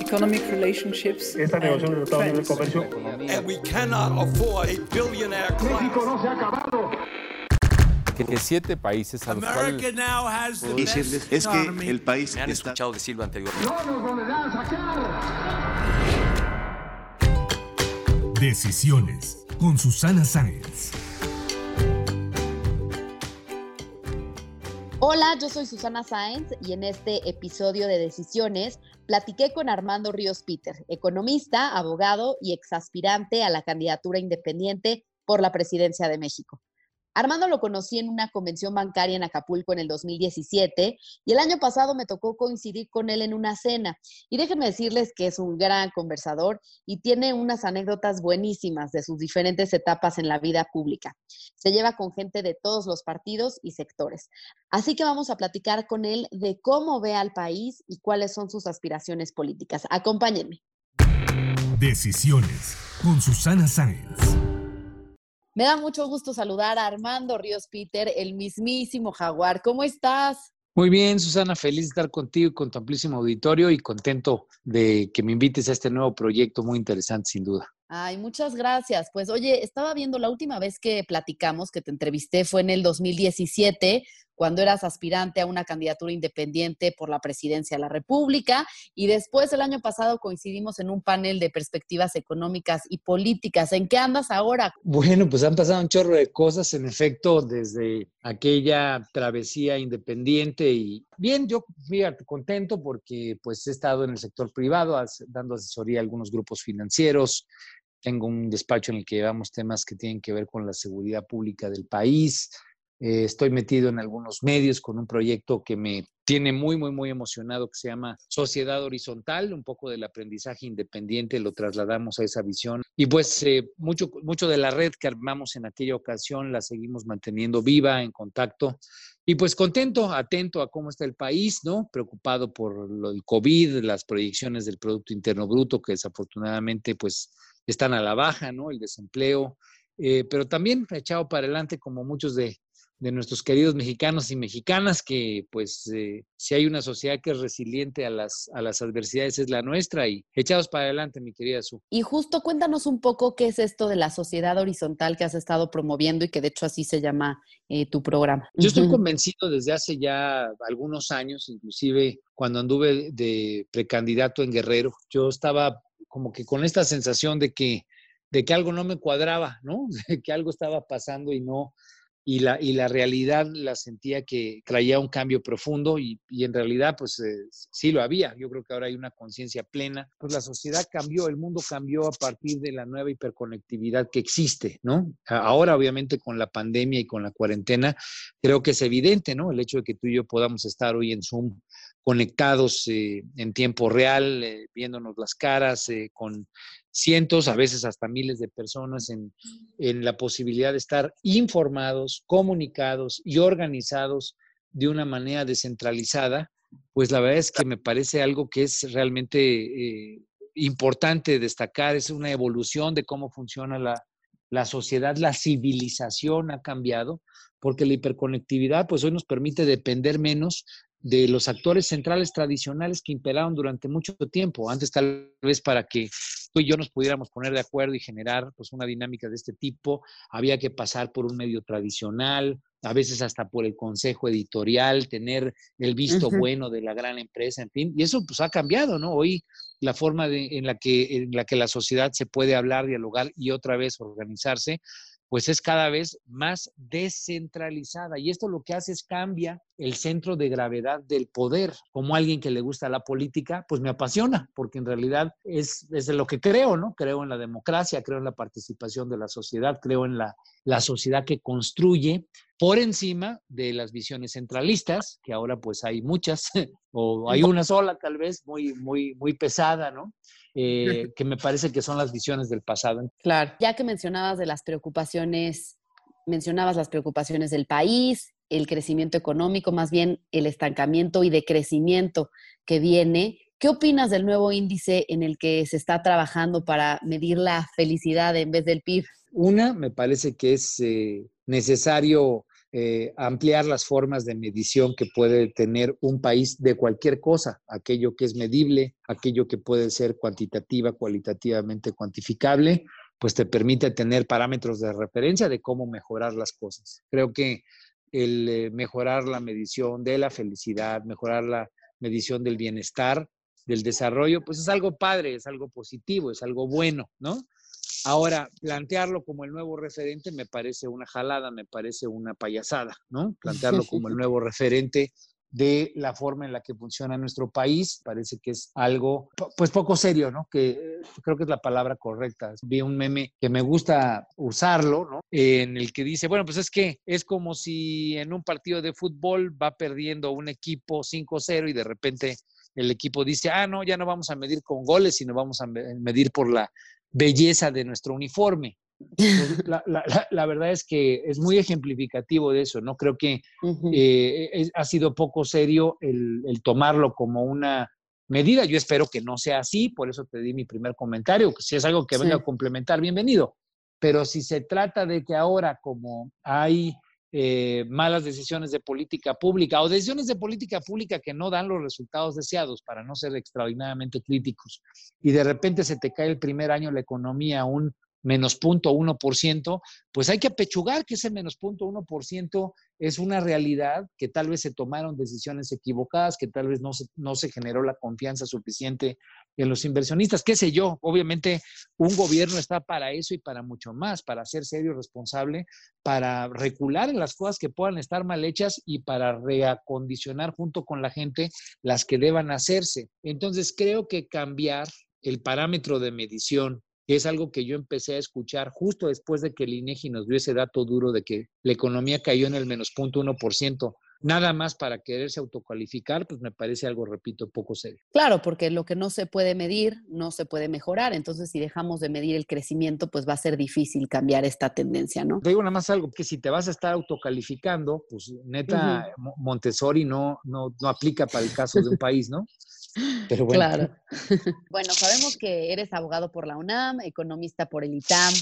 economic relationships. Esta negociación del Tratado de Comercio. And we cannot afford a billionaire México class. no se ha acabado. que, siete países a los America cuales now has the decirles best es que el país Me han está escuchado decirlo anteriormente. No nos volverán a sacar. Decisiones con Susana Sáenz. Hola, yo soy Susana Sáenz y en este episodio de Decisiones platiqué con Armando Ríos Peter, economista, abogado y exaspirante a la candidatura independiente por la presidencia de México. Armando lo conocí en una convención bancaria en Acapulco en el 2017 y el año pasado me tocó coincidir con él en una cena. Y déjenme decirles que es un gran conversador y tiene unas anécdotas buenísimas de sus diferentes etapas en la vida pública. Se lleva con gente de todos los partidos y sectores. Así que vamos a platicar con él de cómo ve al país y cuáles son sus aspiraciones políticas. Acompáñenme. Decisiones con Susana Sáenz. Me da mucho gusto saludar a Armando Ríos Peter, el mismísimo jaguar. ¿Cómo estás? Muy bien, Susana, feliz de estar contigo y con tu amplísimo auditorio y contento de que me invites a este nuevo proyecto muy interesante, sin duda. Ay, muchas gracias. Pues oye, estaba viendo la última vez que platicamos, que te entrevisté, fue en el 2017, cuando eras aspirante a una candidatura independiente por la presidencia de la República, y después el año pasado coincidimos en un panel de perspectivas económicas y políticas. ¿En qué andas ahora? Bueno, pues han pasado un chorro de cosas, en efecto, desde aquella travesía independiente y bien, yo fíjate, contento porque pues he estado en el sector privado dando asesoría a algunos grupos financieros, tengo un despacho en el que llevamos temas que tienen que ver con la seguridad pública del país. Eh, estoy metido en algunos medios con un proyecto que me tiene muy, muy, muy emocionado que se llama Sociedad Horizontal, un poco del aprendizaje independiente, lo trasladamos a esa visión. Y pues eh, mucho, mucho de la red que armamos en aquella ocasión la seguimos manteniendo viva, en contacto. Y pues contento, atento a cómo está el país, ¿no? Preocupado por lo del COVID, las proyecciones del Producto Interno Bruto, que desafortunadamente pues están a la baja, ¿no? El desempleo, eh, pero también echado para adelante como muchos de, de nuestros queridos mexicanos y mexicanas, que pues eh, si hay una sociedad que es resiliente a las, a las adversidades es la nuestra y echados para adelante, mi querida Su. Y justo cuéntanos un poco qué es esto de la sociedad horizontal que has estado promoviendo y que de hecho así se llama eh, tu programa. Yo estoy convencido desde hace ya algunos años, inclusive cuando anduve de precandidato en Guerrero, yo estaba como que con esta sensación de que, de que algo no me cuadraba, ¿no? De que algo estaba pasando y no, y la, y la realidad la sentía que traía un cambio profundo y, y en realidad pues eh, sí lo había. Yo creo que ahora hay una conciencia plena. Pues la sociedad cambió, el mundo cambió a partir de la nueva hiperconectividad que existe, ¿no? Ahora obviamente con la pandemia y con la cuarentena creo que es evidente, ¿no? El hecho de que tú y yo podamos estar hoy en Zoom conectados eh, en tiempo real, eh, viéndonos las caras, eh, con cientos, a veces hasta miles de personas en, en la posibilidad de estar informados, comunicados y organizados de una manera descentralizada, pues la verdad es que me parece algo que es realmente eh, importante destacar, es una evolución de cómo funciona la, la sociedad, la civilización ha cambiado, porque la hiperconectividad pues hoy nos permite depender menos de los actores centrales tradicionales que imperaron durante mucho tiempo. Antes tal vez para que tú y yo nos pudiéramos poner de acuerdo y generar pues una dinámica de este tipo, había que pasar por un medio tradicional, a veces hasta por el consejo editorial, tener el visto bueno de la gran empresa, en fin, y eso pues ha cambiado, ¿no? Hoy la forma de- en, la que, en la que la sociedad se puede hablar, dialogar y otra vez organizarse, pues es cada vez más descentralizada. Y esto lo que hace es cambia el centro de gravedad del poder. Como alguien que le gusta la política, pues me apasiona, porque en realidad es, es de lo que creo, ¿no? Creo en la democracia, creo en la participación de la sociedad, creo en la, la sociedad que construye por encima de las visiones centralistas, que ahora pues hay muchas, o hay una sola tal vez, muy, muy, muy pesada, ¿no? Eh, que me parece que son las visiones del pasado. Claro. Ya que mencionabas de las preocupaciones, mencionabas las preocupaciones del país, el crecimiento económico, más bien el estancamiento y decrecimiento que viene. ¿Qué opinas del nuevo índice en el que se está trabajando para medir la felicidad en vez del PIB? Una, me parece que es eh, necesario eh, ampliar las formas de medición que puede tener un país de cualquier cosa, aquello que es medible, aquello que puede ser cuantitativa, cualitativamente cuantificable, pues te permite tener parámetros de referencia de cómo mejorar las cosas. Creo que el eh, mejorar la medición de la felicidad, mejorar la medición del bienestar, del desarrollo, pues es algo padre, es algo positivo, es algo bueno, ¿no? Ahora, plantearlo como el nuevo referente me parece una jalada, me parece una payasada, ¿no? Plantearlo como el nuevo referente de la forma en la que funciona nuestro país. Parece que es algo, pues poco serio, ¿no? Que eh, creo que es la palabra correcta. Vi un meme que me gusta usarlo, ¿no? En el que dice, bueno, pues es que es como si en un partido de fútbol va perdiendo un equipo 5-0 y de repente el equipo dice, ah, no, ya no vamos a medir con goles, sino vamos a medir por la belleza de nuestro uniforme. La, verdad es que es muy ejemplificativo de eso, ¿no? Creo que eh, ha sido poco serio el, tomarlo como una medida. Yo espero que no sea así, por eso te di mi primer comentario, si es algo que venga a complementar, bienvenido. Pero si se trata de que ahora, como hay eh, malas decisiones de política pública o decisiones de política pública que no dan los resultados deseados, para no ser extraordinariamente críticos, y de repente se te cae el primer año la economía un menos punto uno por ciento, pues hay que apechugar que ese menos punto uno por ciento es una realidad, que tal vez se tomaron decisiones equivocadas, que tal vez no se, no se generó la confianza suficiente en los inversionistas, qué sé yo. Obviamente un gobierno está para eso y para mucho más, para ser serio y responsable, para recular en las cosas que puedan estar mal hechas y para reacondicionar junto con la gente las que deban hacerse. Entonces creo que cambiar el parámetro de medición que es algo que yo empecé a escuchar justo después de que el INEGI nos dio ese dato duro de que la economía cayó en el menos 0.1%, nada más para quererse autocualificar, pues me parece algo, repito, poco serio. Claro, porque lo que no se puede medir no se puede mejorar. Entonces, si dejamos de medir el crecimiento, pues va a ser difícil cambiar esta tendencia, ¿no? Te digo nada más algo, que si te vas a estar autocalificando, pues neta, Montessori no, no, no aplica para el caso de un país, ¿no? Pero bueno. Claro. bueno, sabemos que eres abogado por la UNAM, economista por el ITAM,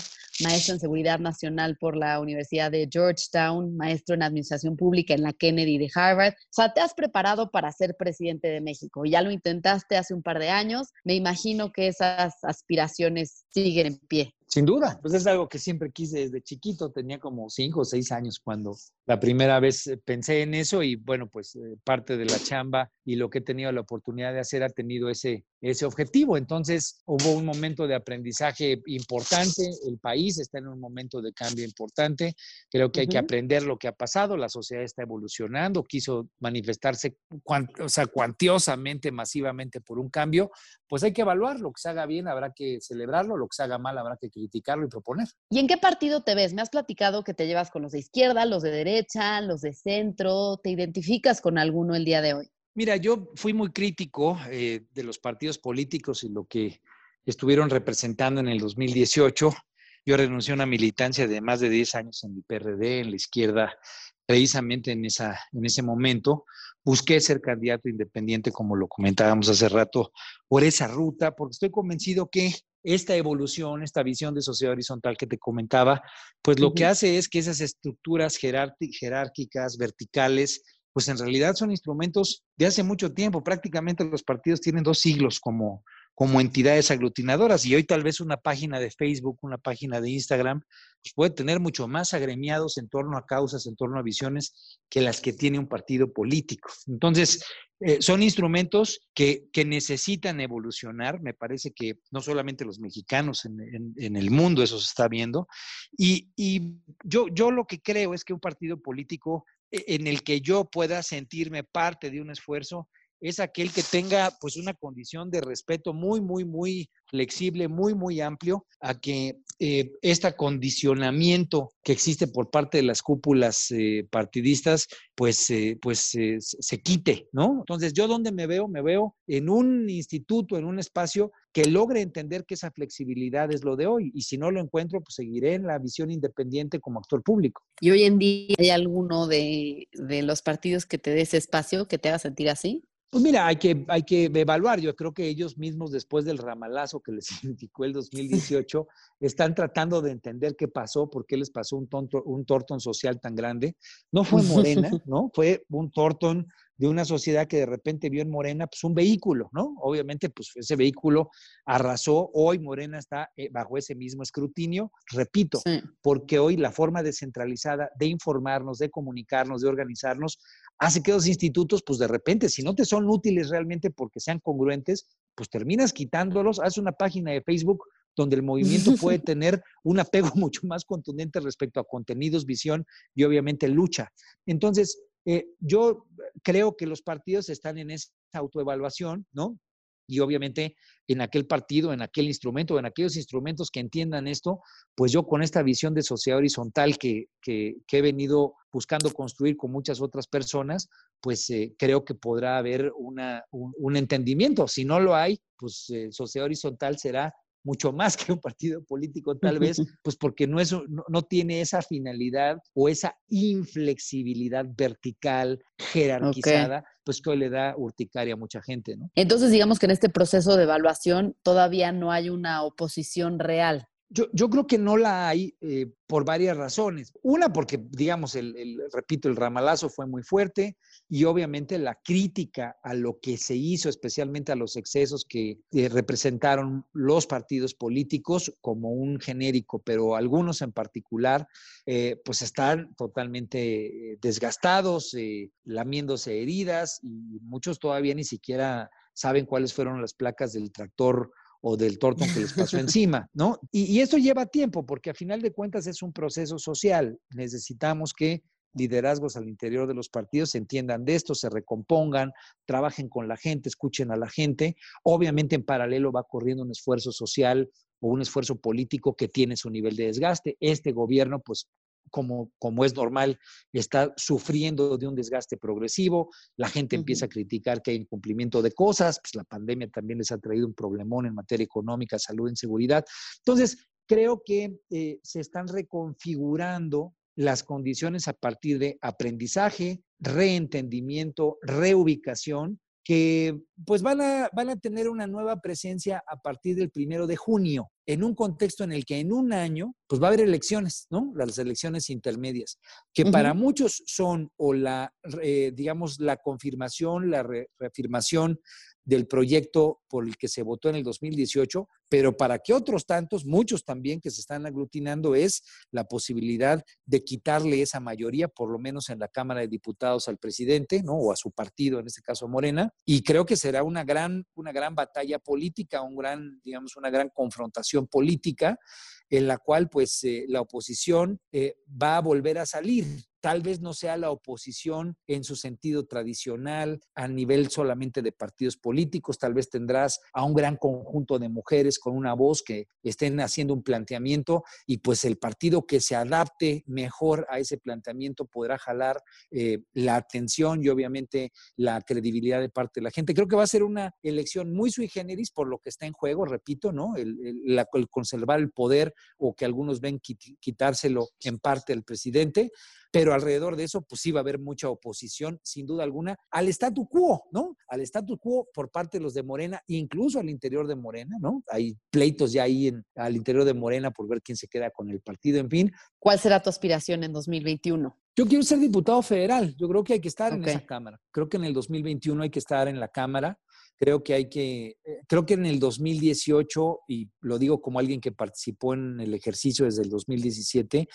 maestro en seguridad nacional por la Universidad de Georgetown, maestro en administración pública en la Kennedy de Harvard. O sea, te has preparado para ser presidente de México. Ya lo intentaste hace un par de años. Me imagino que esas aspiraciones siguen en pie. Sin duda, pues es algo que siempre quise desde chiquito, tenía como cinco o seis años cuando la primera vez eh, pensé en eso y bueno, pues eh, parte de la chamba y lo que he tenido la oportunidad de hacer ha tenido ese, ese objetivo. Entonces hubo un momento de aprendizaje importante, el país está en un momento de cambio importante, creo que hay que aprender lo que ha pasado, la sociedad está evolucionando, quiso manifestarse o sea, cuantiosamente, masivamente por un cambio, pues hay que evaluar, lo que se haga bien habrá que celebrarlo, lo que se haga mal habrá que criticarlo y proponer. ¿Y en qué partido te ves? Me has platicado que te llevas con los de izquierda, los de derecha, los de centro, ¿te identificas con alguno el día de hoy? Mira, yo fui muy crítico eh, de los partidos políticos y lo que estuvieron representando en el 2018. Yo renuncié a una militancia de más de 10 años en el PRD, en la izquierda, precisamente en, esa, en ese momento. Busqué ser candidato independiente, como lo comentábamos hace rato, por esa ruta, porque estoy convencido que esta evolución, esta visión de sociedad horizontal que te comentaba, pues lo que hace es que esas estructuras jerárquicas, verticales, pues en realidad son instrumentos de hace mucho tiempo. Prácticamente los partidos tienen dos siglos como, como entidades aglutinadoras y hoy tal vez una página de Facebook, una página de Instagram, pues puede tener mucho más agremiados en torno a causas, en torno a visiones que las que tiene un partido político. Entonces, eh, son instrumentos que, necesitan evolucionar. Me parece que no solamente los mexicanos en, el mundo eso se está viendo. Y, y yo, yo lo que creo es que un partido político e, en el que yo pueda sentirme parte de un esfuerzo es aquel que tenga pues una condición de respeto muy, muy, muy flexible, muy, muy amplio, a que eh, este condicionamiento que existe por parte de las cúpulas eh, partidistas, pues, eh, pues se quite, ¿no? Entonces, ¿yo dónde me veo? Me veo en un instituto, en un espacio que logre entender que esa flexibilidad es lo de hoy. Y si no lo encuentro, pues seguiré en la visión independiente como actor público. ¿Y hoy en día hay alguno de, de los partidos que te dé ese espacio, que te haga sentir así? Pues mira, hay que, hay que evaluar. Yo creo que ellos mismos, después del ramalazo que les significó el 2018, están tratando de entender qué pasó, por qué les pasó un, tonto, un tortón social tan grande. No fue Morena, ¿no? Fue un tortón de una sociedad que de repente vio en Morena pues un vehículo, ¿no? Obviamente pues ese vehículo arrasó, hoy Morena está eh, bajo ese mismo escrutinio, repito, Sí. porque hoy la forma descentralizada de informarnos, de comunicarnos, de organizarnos, hace que los institutos pues de repente, si no te son útiles realmente porque sean congruentes, pues terminas quitándolos, haz una página de Facebook donde el movimiento puede tener un apego mucho más contundente respecto a contenidos, visión y obviamente lucha. Entonces, eh, yo creo que los partidos están en esa autoevaluación, ¿no? Y obviamente en aquel partido, en aquel instrumento, en aquellos instrumentos que entiendan esto, pues yo con esta visión de sociedad horizontal que, que, que he venido buscando construir con muchas otras personas, pues eh, creo que podrá haber una, un, un, entendimiento. Si no lo hay, pues eh, sociedad horizontal será mucho más que un partido político tal vez, pues porque no, es, no, no, tiene esa finalidad o esa inflexibilidad vertical, jerarquizada, okay. pues que hoy le da urticaria a mucha gente, ¿no? Entonces, digamos que en este proceso de evaluación todavía no hay una oposición real. Yo, creo que no la hay eh, por varias razones. Una, porque, digamos, el, repito, el ramalazo fue muy fuerte y obviamente la crítica a lo que se hizo, especialmente a los excesos que eh, representaron los partidos políticos como un genérico, pero algunos en particular, eh, pues están totalmente desgastados, lamiéndose heridas y muchos todavía ni siquiera saben cuáles fueron las placas del tractor o del tortón que les pasó encima, ¿no? Y, y, esto lleva tiempo, porque a final de cuentas es un proceso social. Necesitamos que liderazgos al interior de los partidos se entiendan de esto, se recompongan, trabajen con la gente, escuchen a la gente. Obviamente en paralelo va corriendo un esfuerzo social o un esfuerzo político que tiene su nivel de desgaste. Este gobierno, pues como, como, es normal, está sufriendo de un desgaste progresivo, la gente uh -huh. empieza a criticar que hay incumplimiento de cosas, pues la pandemia también les ha traído un problemón en materia económica, salud, inseguridad. Entonces, creo que eh, se están reconfigurando las condiciones a partir de aprendizaje, reentendimiento, reubicación, que pues van a, van a tener una nueva presencia a partir del primero de junio, en un contexto en el que en un año pues va a haber elecciones, ¿no? Las elecciones intermedias, que uh -huh. para muchos son o la, eh, digamos, la confirmación, la re reafirmación del proyecto por el que se votó en el 2018, pero para que otros tantos, muchos también que se están aglutinando, es la posibilidad de quitarle esa mayoría, por lo menos en la Cámara de Diputados al presidente, ¿no? O a su partido, en este caso Morena, y creo que será una gran, una gran batalla política, un gran, digamos, una gran confrontación política en la cual pues eh, la oposición eh, va a volver a salir. Tal vez no sea la oposición en su sentido tradicional, a nivel solamente de partidos políticos, tal vez tendrás a un gran conjunto de mujeres con una voz que estén haciendo un planteamiento y pues el partido que se adapte mejor a ese planteamiento podrá jalar eh, la atención y obviamente la credibilidad de parte de la gente. Creo que va a ser una elección muy sui generis por lo que está en juego, repito, ¿no? El, el, conservar el poder o que algunos ven quitárselo en parte al presidente, pero alrededor de eso, pues sí va a haber mucha oposición, sin duda alguna, al statu quo, ¿no? Al statu quo por parte de los de Morena, incluso al interior de Morena, ¿no? Hay pleitos ya ahí en, al interior de Morena por ver quién se queda con el partido, en fin. ¿Cuál será tu aspiración en 2021? Yo quiero ser diputado federal, yo creo que hay que estar okay. en esa Cámara, creo que en el 2021 hay que estar en la Cámara, creo que hay que, creo que en el 2018, y lo digo como alguien que participó en el ejercicio desde el 2017,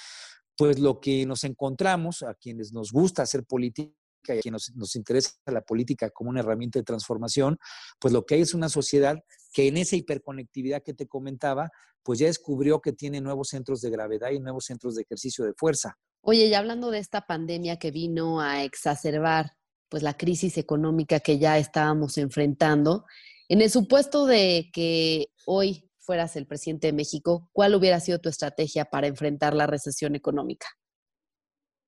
pues lo que nos encontramos, a quienes nos gusta hacer política y a quienes nos, interesa la política como una herramienta de transformación, pues lo que hay es una sociedad que en esa hiperconectividad que te comentaba, pues ya descubrió que tiene nuevos centros de gravedad y nuevos centros de ejercicio de fuerza. Oye, y hablando de esta pandemia que vino a exacerbar pues la crisis económica que ya estábamos enfrentando, en el supuesto de que hoy fueras el presidente de México, ¿cuál hubiera sido tu estrategia para enfrentar la recesión económica?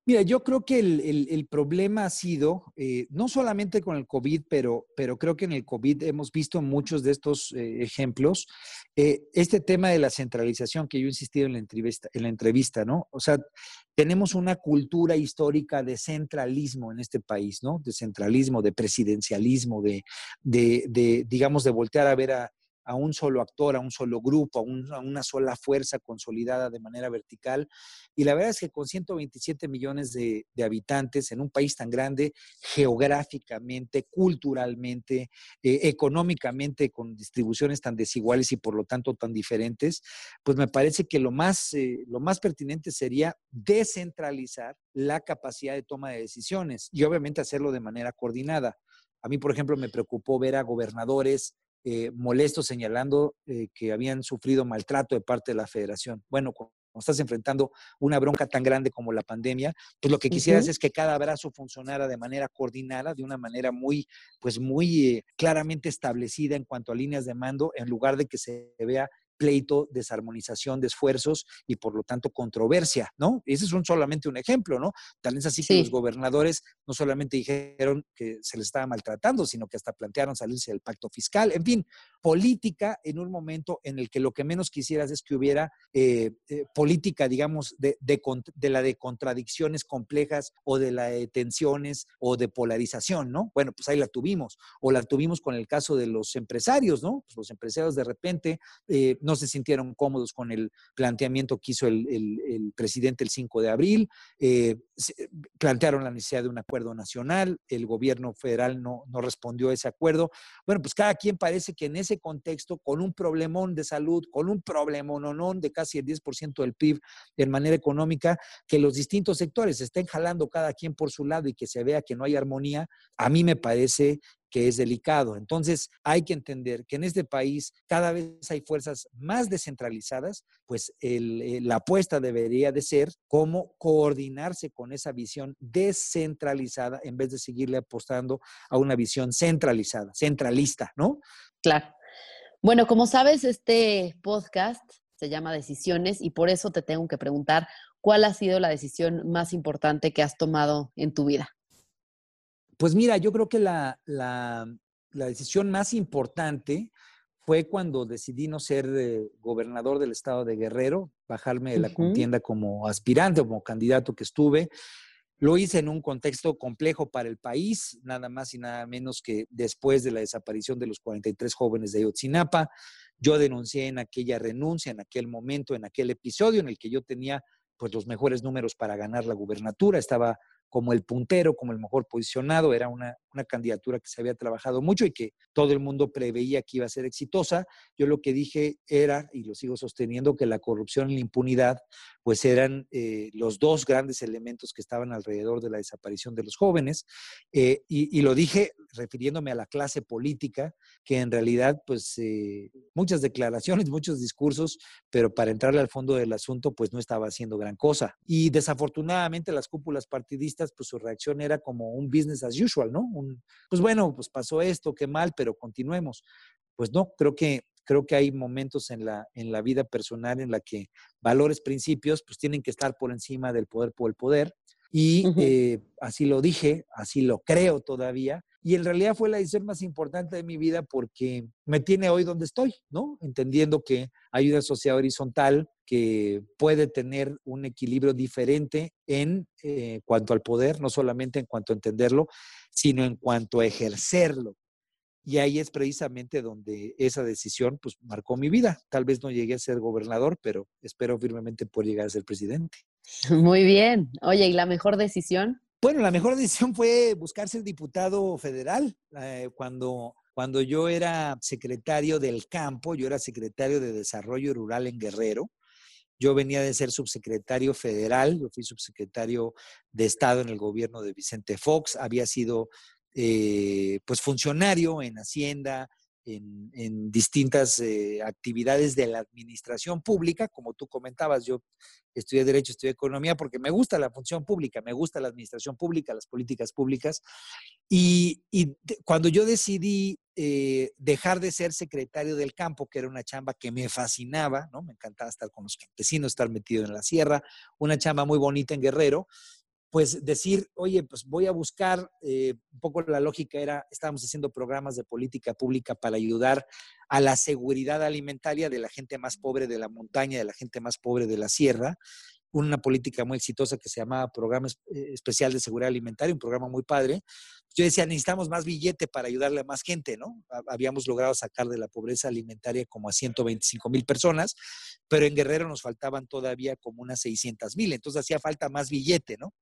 Mira, yo creo que el, el- el problema ha sido, eh, no solamente con el COVID, pero, pero creo que en el COVID hemos visto muchos de estos eh, ejemplos, eh, este tema de la centralización que yo he insistido en la entrevista, en la entrevista, ¿no? O sea, tenemos una cultura histórica de centralismo en este país, ¿no? De centralismo, de presidencialismo, de, de, de, digamos, de voltear a ver a, a un solo actor, a un solo grupo, a, un- a una sola fuerza consolidada de manera vertical. Y la verdad es que con 127 millones de, de habitantes en un país tan grande, geográficamente, culturalmente, eh, económicamente, con distribuciones tan desiguales y por lo tanto tan diferentes, pues me parece que lo más, eh, lo más pertinente sería descentralizar la capacidad de toma de decisiones y obviamente hacerlo de manera coordinada. A mí, por ejemplo, me preocupó ver a gobernadores eh, molestos señalando eh, que habían sufrido maltrato de parte de la federación. Bueno, cuando estás enfrentando una bronca tan grande como la pandemia, pues lo que quisieras es que cada brazo funcionara de manera coordinada, de una manera muy, pues muy eh, claramente establecida en cuanto a líneas de mando, en lugar de que se vea pleito, desarmonización de esfuerzos y por lo tanto controversia, ¿no? Ese es un, solamente un ejemplo, ¿no? Tal es así que los gobernadores no solamente dijeron que se les estaba maltratando, sino que hasta plantearon salirse del pacto fiscal. En fin, política en un momento en el que lo que menos quisieras es que hubiera eh, eh, política, digamos, de, de, la de contradicciones complejas o de la de tensiones o de polarización, ¿no? Bueno, pues ahí la tuvimos. O la tuvimos con el caso de los empresarios, ¿no? Pues los empresarios de repente eh, no se sintieron cómodos con el planteamiento que hizo el, presidente el 5 de abril, plantearon la necesidad de un acuerdo nacional, el gobierno federal no, no respondió a ese acuerdo. Bueno, pues cada quien parece que en ese contexto, con un problemón de salud, con un problemón de casi el 10% del PIB en manera económica, que los distintos sectores estén jalando cada quien por su lado y que se vea que no hay armonía, a mí me parece que es delicado. Entonces, hay que entender que en este país cada vez hay fuerzas más descentralizadas, pues eh, la apuesta debería de ser cómo coordinarse con esa visión descentralizada en vez de seguirle apostando a una visión centralizada, centralista, ¿no? Claro. Bueno, como sabes, este podcast se llama Decisiones y por eso te tengo que preguntar cuál ha sido la decisión más importante que has tomado en tu vida. Pues mira, yo creo que la, la- la decisión más importante fue cuando decidí no ser eh, gobernador del estado de Guerrero, bajarme de la contienda como aspirante, como candidato que estuve. Lo hice en un contexto complejo para el país, nada más y nada menos que después de la desaparición de los 43 jóvenes de Ayotzinapa. Yo denuncié en aquella renuncia, en aquel momento, en aquel episodio en el que yo tenía pues los mejores números para ganar la gubernatura, estaba como el puntero, como el mejor posicionado, era una, una candidatura que se había trabajado mucho y que todo el mundo preveía que iba a ser exitosa. Yo lo que dije era, y lo sigo sosteniendo, que la corrupción y la impunidad pues eran eh, los dos grandes elementos que estaban alrededor de la desaparición de los jóvenes. Eh, y, y, lo dije refiriéndome a la clase política, que en realidad, pues, eh, muchas declaraciones, muchos discursos, pero para entrarle al fondo del asunto, pues no estaba haciendo gran cosa. Y desafortunadamente las cúpulas partidistas, pues su reacción era como un business as usual, ¿no? Un, pues bueno, pues pasó esto, qué mal, pero continuemos. Pues no, creo que creo que hay momentos en la, en la vida personal en la que valores, principios, pues tienen que estar por encima del poder por el poder. Y uh -huh. eh, así lo dije, así lo creo todavía. Y en realidad fue la decisión más importante de mi vida porque me tiene hoy donde estoy, ¿no? Entendiendo que hay una sociedad horizontal que puede tener un equilibrio diferente en eh, cuanto al poder, no solamente en cuanto a entenderlo, sino en cuanto a ejercerlo. Y ahí es precisamente donde esa decisión pues, marcó mi vida. Tal vez no llegué a ser gobernador, pero espero firmemente por llegar a ser presidente. Muy bien. Oye, ¿y la mejor decisión? Bueno, la mejor decisión fue buscar ser diputado federal. Eh, cuando, cuando yo era secretario del campo, yo era secretario de Desarrollo Rural en Guerrero. Yo venía de ser subsecretario federal, yo fui subsecretario de Estado en el gobierno de Vicente Fox, había sido eh, pues funcionario en Hacienda, en, distintas eh, actividades de la administración pública, como tú comentabas, yo estudié Derecho, estudié Economía, porque me gusta la función pública, me gusta la administración pública, las políticas públicas, y cuando yo decidí eh, dejar de ser secretario del campo, que era una chamba que me fascinaba, ¿no? Me encantaba estar con los campesinos, estar metido en la sierra, una chamba muy bonita en Guerrero, pues decir, oye, pues voy a buscar, eh, un poco la lógica era, estábamos haciendo programas de política pública para ayudar a la seguridad alimentaria de la gente más pobre de la montaña, de la gente más pobre de la sierra, una política muy exitosa que se llamaba Programa eh, Especial de Seguridad Alimentaria, un programa muy padre. Yo decía, necesitamos más billete para ayudarle a más gente, ¿no? Habíamos logrado sacar de la pobreza alimentaria como a 125 mil personas, pero en Guerrero nos faltaban todavía como unas 600 mil, entonces hacía falta más billete, ¿no?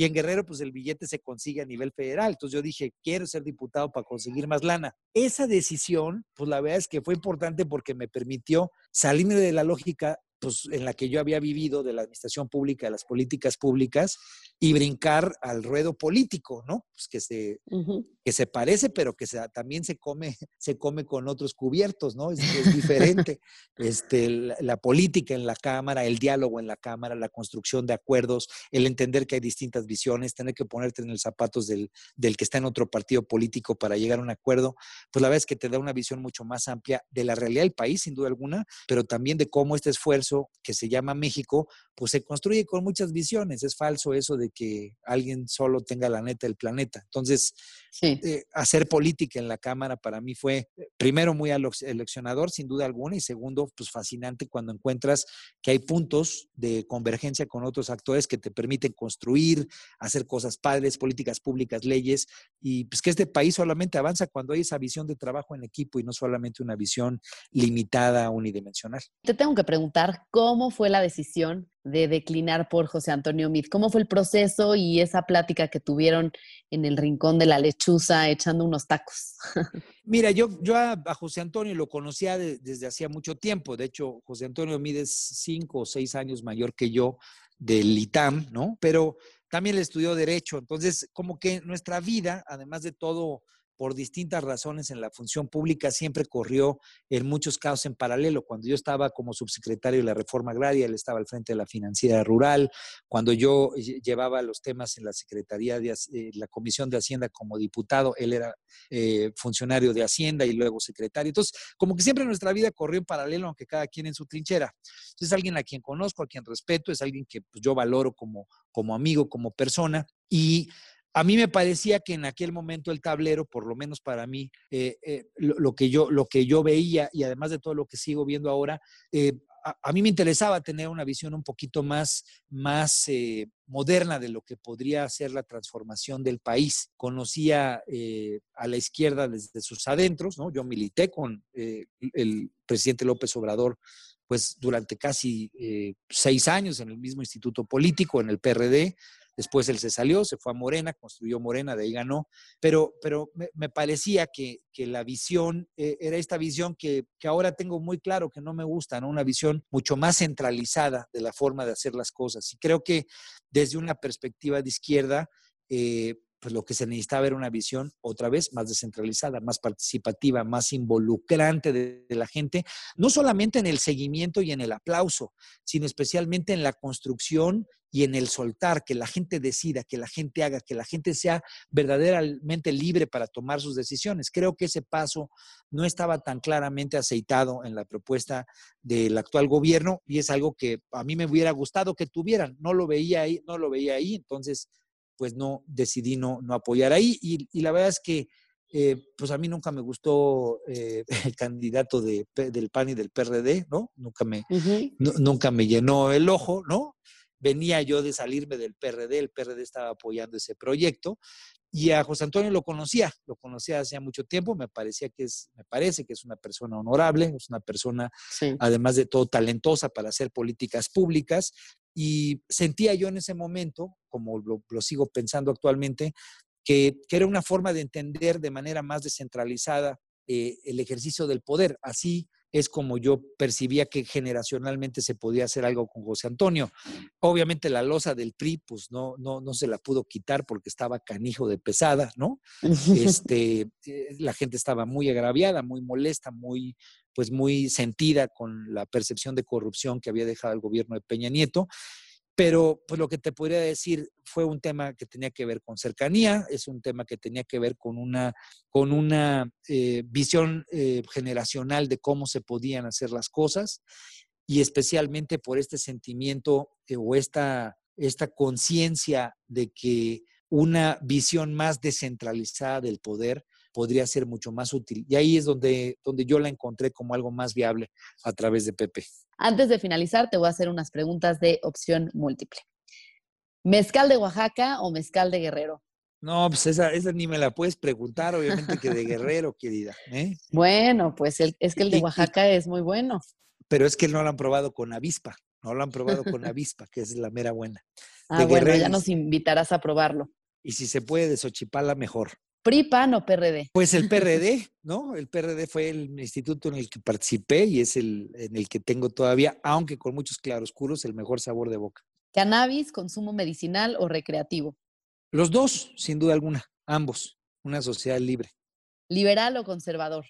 Y en Guerrero, pues el billete se consigue a nivel federal. Entonces yo dije, quiero ser diputado para conseguir más lana. Esa decisión, pues la verdad es que fue importante porque me permitió salirme de la lógica pues, en la que yo había vivido de la administración pública, de las políticas públicas, y brincar al ruedo político, ¿no? Pues que se, que se parece, pero que también se come, se come con otros cubiertos, ¿no? Es, diferente. este, la, política en la Cámara, el diálogo en la Cámara, la construcción de acuerdos, el entender que hay distintas visiones, tener que ponerte en los zapatos del, del que está en otro partido político para llegar a un acuerdo, pues la verdad es que te da una visión mucho más amplia de la realidad del país, sin duda alguna, pero también de cómo este esfuerzo que se llama México, pues se construye con muchas visiones. Es falso eso de que alguien solo tenga la neta del planeta. Entonces, hacer política en la Cámara para mí fue, primero, muy eleccionador, sin duda alguna, y segundo, pues fascinante cuando encuentras que hay puntos de convergencia con otros actores que te permiten construir, hacer cosas padres, políticas públicas, leyes, y pues que este país solamente avanza cuando hay esa visión de trabajo en equipo y no solamente una visión limitada, unidimensional. Te tengo que preguntar, ¿cómo fue la decisión de declinar por José Antonio Meade. ¿Cómo fue el proceso y esa plática que tuvieron en el rincón de la lechuza echando unos tacos? Mira, yo, yo a, José Antonio lo conocía desde hacía mucho tiempo. De hecho, José Antonio Meade es cinco o seis años mayor que yo del ITAM, ¿no? Pero también le estudió Derecho. Entonces, como que nuestra vida, además de todo por distintas razones en la función pública siempre corrió en muchos casos en paralelo. Cuando yo estaba como subsecretario de la reforma agraria, él estaba al frente de la financiera rural. Cuando yo llevaba los temas en la Secretaría de eh, la Comisión de Hacienda como diputado, él era eh, funcionario de Hacienda y luego secretario. Entonces, como que siempre nuestra vida corrió en paralelo, aunque cada quien en su trinchera. Entonces, es alguien a quien conozco, a quien respeto, es alguien que pues, yo valoro como, como amigo, como persona. Y a mí me parecía que en aquel momento el tablero, por lo menos para mí, eh, eh, lo, que yo, lo que yo veía y además de todo lo que sigo viendo ahora, eh, a, mí me interesaba tener una visión un poquito más, más moderna de lo que podría ser la transformación del país. Conocía a la izquierda desde sus adentros, ¿no? Yo milité con el presidente López Obrador pues durante casi seis años en el mismo instituto político, en el PRD, Después él se salió, se fue a Morena, construyó Morena, de ahí ganó. Pero, pero me, parecía que, que, la visión eh, era esta visión que, que, ahora tengo muy claro que no me gusta, ¿no? Una visión mucho más centralizada de la forma de hacer las cosas. Y creo que desde una perspectiva de izquierda, eh, pues lo que se necesitaba era una visión otra vez más descentralizada, más participativa, más involucrante de, la gente, no solamente en el seguimiento y en el aplauso, sino especialmente en la construcción y en el soltar, que la gente decida, que la gente haga, que la gente sea verdaderamente libre para tomar sus decisiones. Creo que ese paso no estaba tan claramente aceitado en la propuesta del actual gobierno y es algo que a mí me hubiera gustado que tuvieran. No lo veía ahí, no lo veía ahí, entonces pues no decidí no, no apoyar ahí. Y, la verdad es que eh, pues a mí nunca me gustó eh, el candidato de, del PAN y del PRD, ¿no? Nunca me, nunca me llenó el ojo, ¿no? Venía yo de salirme del PRD, el PRD estaba apoyando ese proyecto y a José Antonio lo conocía, lo conocía hace mucho tiempo, me parecía que es, me parece que es una persona honorable, es una persona además de todo talentosa para hacer políticas públicas y sentía yo en ese momento, como lo, sigo pensando actualmente, que, era una forma de entender de manera más descentralizada eh, el ejercicio del poder. Así es como yo percibía que generacionalmente se podía hacer algo con José Antonio. Obviamente la losa del PRI, pues no, no, no se la pudo quitar porque estaba canijo de pesada, ¿no? Este, eh, la gente estaba muy agraviada, muy molesta, muy, pues muy sentida con la percepción de corrupción que había dejado el gobierno de Peña Nieto. Pero pues lo que te podría decir fue un tema que tenía que ver con cercanía, es un tema que tenía que ver con una, con una eh, visión eh, generacional de cómo se podían hacer las cosas y especialmente por este sentimiento eh, o esta esta conciencia de que una visión más descentralizada del poder podría ser mucho más útil. Y ahí es donde, donde yo la encontré como algo más viable a través de Pepe. Antes de finalizar, te voy a hacer unas preguntas de opción múltiple. ¿Mezcal de Oaxaca o mezcal de Guerrero? No, pues esa, esa ni me la puedes preguntar, obviamente que de Guerrero, querida. ¿eh? Bueno, pues el- es que el de Y- y- Oaxaca es muy bueno. Pero es que no lo han probado con avispa, no lo han probado con avispa, que es la mera buena. Ah, bueno, Guerrero ya nos invitarás a probarlo. Y si se puede, de Xochipala, mejor. ¿PRI, PAN o PRD? Pues el PRD, ¿no? El PRD fue el instituto en el que participé y es el en el que tengo todavía, aunque con muchos claroscuros, el mejor sabor de boca. ¿Cannabis, consumo medicinal o recreativo? Los dos, sin duda alguna, ambos, una sociedad libre. ¿Liberal o conservador?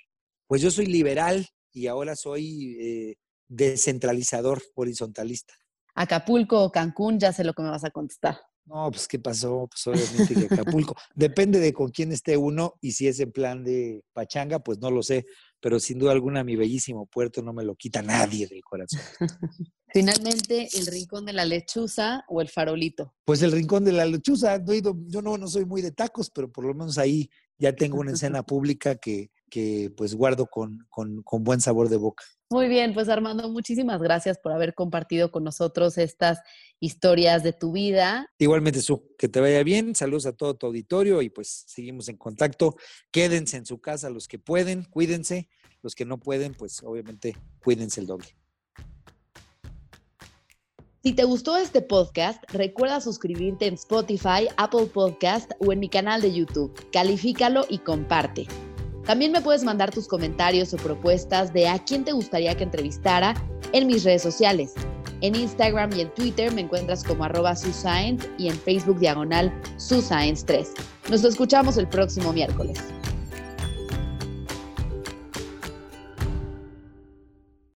Pues yo soy liberal y ahora soy eh, descentralizador, horizontalista. ¿Acapulco o Cancún? Ya sé lo que me vas a contestar. No, pues ¿qué pasó? Pues obviamente que Acapulco. Depende de con quién esté uno y si es en plan de pachanga, pues no lo sé, pero sin duda alguna mi bellísimo puerto no me lo quita nadie del corazón. Finalmente, ¿el rincón de la lechuza o el farolito? Pues el rincón de la lechuza, no he ido- yo no, no soy muy de tacos, pero por lo menos ahí ya tengo una escena pública que, que pues guardo con, con, con buen sabor de boca. Muy bien, pues Armando, muchísimas gracias por haber compartido con nosotros estas historias de tu vida. Igualmente, Su, que te vaya bien. Saludos a todo tu auditorio y pues seguimos en contacto. Quédense en su casa los que pueden, cuídense. Los que no pueden, pues obviamente cuídense el doble. Si te gustó este podcast, recuerda suscribirte en Spotify, Apple Podcast o en mi canal de YouTube. Califícalo y comparte. También me puedes mandar tus comentarios o propuestas de a quién te gustaría que entrevistara en mis redes sociales. En Instagram y en Twitter me encuentras como arroba suscience y en Facebook diagonal suscience3. Nos escuchamos el próximo miércoles.